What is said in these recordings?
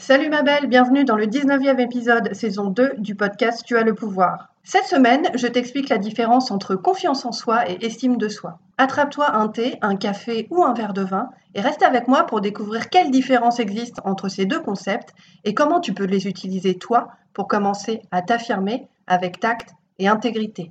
Salut ma belle, bienvenue dans le 19e épisode saison 2 du podcast Tu as le pouvoir. Cette semaine, je t'explique la différence entre confiance en soi et estime de soi. Attrape-toi un thé, un café ou un verre de vin et reste avec moi pour découvrir quelle différence existe entre ces deux concepts et comment tu peux les utiliser toi pour commencer à t'affirmer avec tact et intégrité.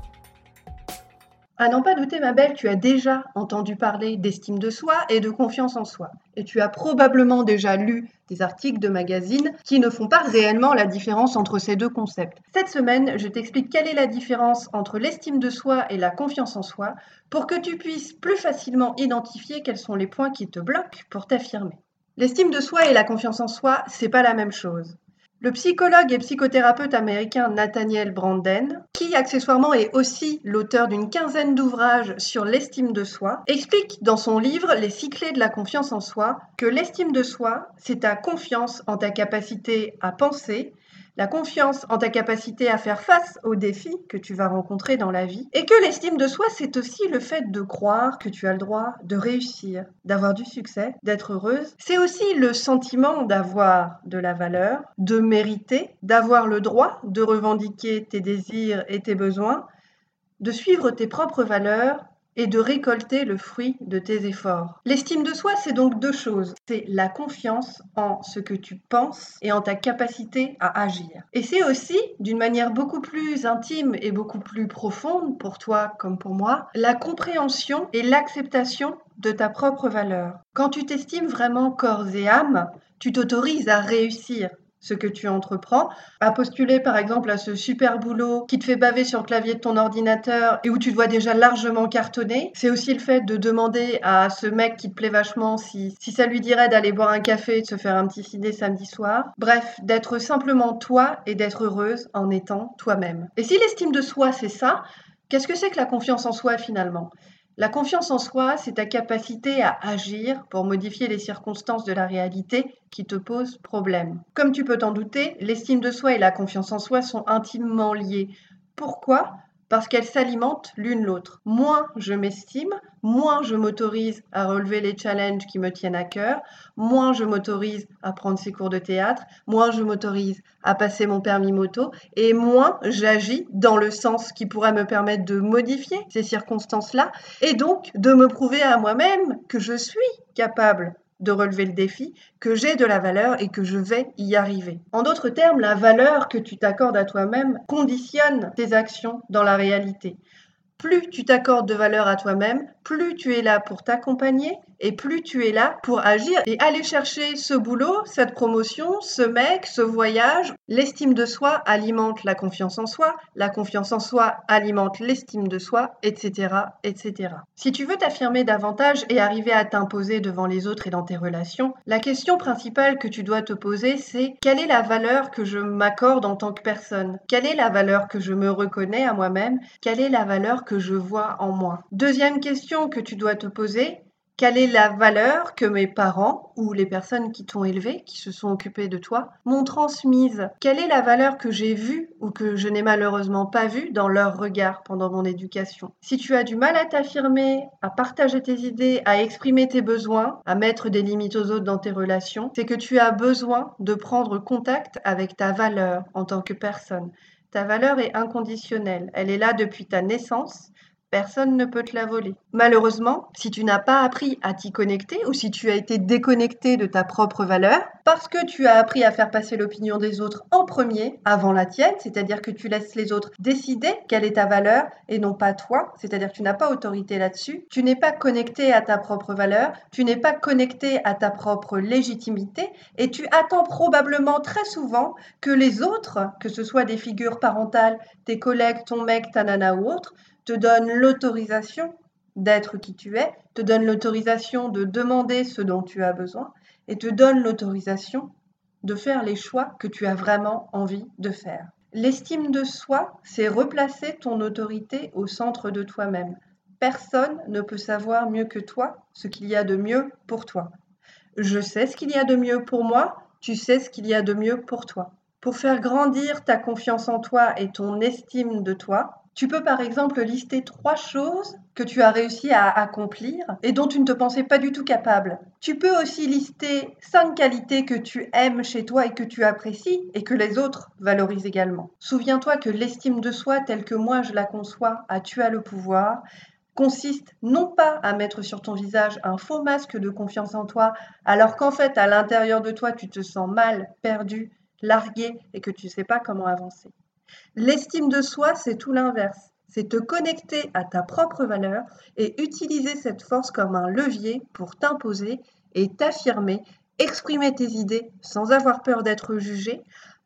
À n'en pas douter, ma belle, tu as déjà entendu parler d'estime de soi et de confiance en soi. Et tu as probablement déjà lu des articles de magazines qui ne font pas réellement la différence entre ces deux concepts. Cette semaine, je t'explique quelle est la différence entre l'estime de soi et la confiance en soi pour que tu puisses plus facilement identifier quels sont les points qui te bloquent pour t'affirmer. L'estime de soi et la confiance en soi, c'est pas la même chose. Le psychologue et psychothérapeute américain Nathaniel Branden, qui accessoirement est aussi l'auteur d'une quinzaine d'ouvrages sur l'estime de soi, explique dans son livre Les six clés de la confiance en soi que l'estime de soi, c'est ta confiance en ta capacité à penser, la confiance en ta capacité à faire face aux défis que tu vas rencontrer dans la vie, et que l'estime de soi, c'est aussi le fait de croire que tu as le droit de réussir, d'avoir du succès, d'être heureuse. C'est aussi le sentiment d'avoir de la valeur, de mériter, d'avoir le droit de revendiquer tes désirs et tes besoins, de suivre tes propres valeurs et de récolter le fruit de tes efforts. L'estime de soi, c'est donc deux choses. C'est la confiance en ce que tu penses et en ta capacité à agir. Et c'est aussi, d'une manière beaucoup plus intime et beaucoup plus profonde pour toi comme pour moi, la compréhension et l'acceptation de ta propre valeur. Quand tu t'estimes vraiment corps et âme, tu t'autorises à réussir, ce que tu entreprends, à postuler par exemple à ce super boulot qui te fait baver sur le clavier de ton ordinateur et où tu te vois déjà largement cartonné. C'est aussi le fait de demander à ce mec qui te plaît vachement si, si ça lui dirait d'aller boire un café et de se faire un petit ciné samedi soir. Bref, d'être simplement toi et d'être heureuse en étant toi-même. Et si l'estime de soi c'est ça, qu'est-ce que c'est que la confiance en soi finalement? La confiance en soi, c'est ta capacité à agir pour modifier les circonstances de la réalité qui te posent problème. Comme tu peux t'en douter, l'estime de soi et la confiance en soi sont intimement liées. Pourquoi? Parce qu'elles s'alimentent l'une l'autre. Moins je m'estime, moins je m'autorise à relever les challenges qui me tiennent à cœur, moins je m'autorise à prendre ces cours de théâtre, moins je m'autorise à passer mon permis moto, et moins j'agis dans le sens qui pourrait me permettre de modifier ces circonstances-là, et donc de me prouver à moi-même que je suis capable de relever le défi, que j'ai de la valeur et que je vais y arriver. En d'autres termes, la valeur que tu t'accordes à toi-même conditionne tes actions dans la réalité. Plus tu t'accordes de valeur à toi-même, plus tu es là pour t'accompagner et plus tu es là pour agir et aller chercher ce boulot, cette promotion, ce mec, ce voyage. L'estime de soi alimente la confiance en soi, la confiance en soi alimente l'estime de soi, etc., etc. Si tu veux t'affirmer davantage et arriver à t'imposer devant les autres et dans tes relations, la question principale que tu dois te poser, c'est quelle est la valeur que je m'accorde en tant que personne? Quelle est la valeur que je me reconnais à moi-même? Quelle est la valeur que je vois en moi? Deuxième question que tu dois te poser, quelle est la valeur que mes parents ou les personnes qui t'ont élevé, qui se sont occupées de toi, m'ont transmise? Quelle est la valeur que j'ai vue ou que je n'ai malheureusement pas vue dans leur regard pendant mon éducation? Si tu as du mal à t'affirmer, à partager tes idées, à exprimer tes besoins, à mettre des limites aux autres dans tes relations, c'est que tu as besoin de prendre contact avec ta valeur en tant que personne. Ta valeur est inconditionnelle, elle est là depuis ta naissance Personne ne peut te la voler. Malheureusement, si tu n'as pas appris à t'y connecter ou si tu as été déconnecté de ta propre valeur, parce que tu as appris à faire passer l'opinion des autres en premier avant la tienne, c'est-à-dire que tu laisses les autres décider quelle est ta valeur et non pas toi, c'est-à-dire que tu n'as pas autorité là-dessus, tu n'es pas connecté à ta propre valeur, tu n'es pas connecté à ta propre légitimité et tu attends probablement très souvent que les autres, que ce soit des figures parentales, tes collègues, ton mec, ta nana ou autre, donne l'autorisation d'être qui tu es, te donne l'autorisation de demander ce dont tu as besoin et te donne l'autorisation de faire les choix que tu as vraiment envie de faire. L'estime de soi, c'est replacer ton autorité au centre de toi-même. Personne ne peut savoir mieux que toi ce qu'il y a de mieux pour toi. Je sais ce qu'il y a de mieux pour moi, tu sais ce qu'il y a de mieux pour toi. Pour faire grandir ta confiance en toi et ton estime de toi, tu peux par exemple lister trois choses que tu as réussi à accomplir et dont tu ne te pensais pas du tout capable. Tu peux aussi lister cinq qualités que tu aimes chez toi et que tu apprécies et que les autres valorisent également. Souviens-toi que l'estime de soi telle que moi je la conçois à Tu as le pouvoir consiste non pas à mettre sur ton visage un faux masque de confiance en toi alors qu'en fait à l'intérieur de toi tu te sens mal, perdu, largué et que tu ne sais pas comment avancer. L'estime de soi, c'est tout l'inverse. C'est te connecter à ta propre valeur et utiliser cette force comme un levier pour t'imposer et t'affirmer, exprimer tes idées sans avoir peur d'être jugé,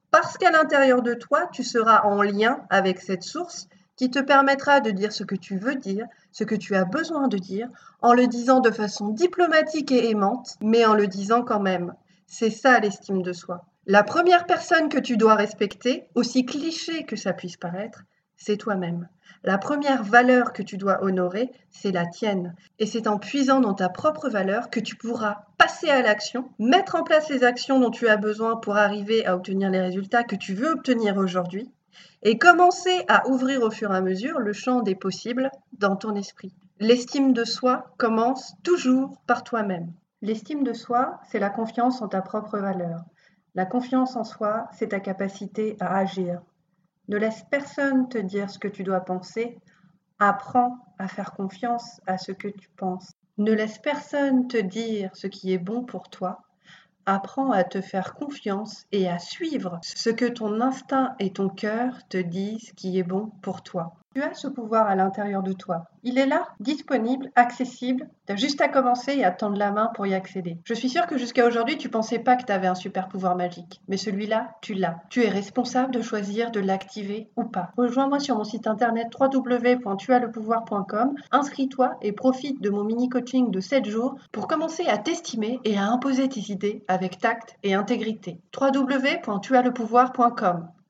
parce qu'à l'intérieur de toi, tu seras en lien avec cette source qui te permettra de dire ce que tu veux dire, ce que tu as besoin de dire, en le disant de façon diplomatique et aimante, mais en le disant quand même. C'est ça l'estime de soi. La première personne que tu dois respecter, aussi cliché que ça puisse paraître, c'est toi-même. La première valeur que tu dois honorer, c'est la tienne. Et c'est en puisant dans ta propre valeur que tu pourras passer à l'action, mettre en place les actions dont tu as besoin pour arriver à obtenir les résultats que tu veux obtenir aujourd'hui, et commencer à ouvrir au fur et à mesure le champ des possibles dans ton esprit. L'estime de soi commence toujours par toi-même. L'estime de soi, c'est la confiance en ta propre valeur. La confiance en soi, c'est ta capacité à agir. Ne laisse personne te dire ce que tu dois penser. Apprends à faire confiance à ce que tu penses. Ne laisse personne te dire ce qui est bon pour toi. Apprends à te faire confiance et à suivre ce que ton instinct et ton cœur te disent qui est bon pour toi. Tu as ce pouvoir à l'intérieur de toi. Il est là, disponible, accessible. Tu as juste à commencer et à tendre la main pour y accéder. Je suis sûre que jusqu'à aujourd'hui, tu pensais pas que tu avais un super pouvoir magique. Mais celui-là, tu l'as. Tu es responsable de choisir de l'activer ou pas. Rejoins-moi sur mon site internet www.tuaslepouvoir.com. Inscris-toi et profite de mon mini-coaching de 7 jours pour commencer à t'estimer et à imposer tes idées avec tact et intégrité. www.tuaslepouvoir.com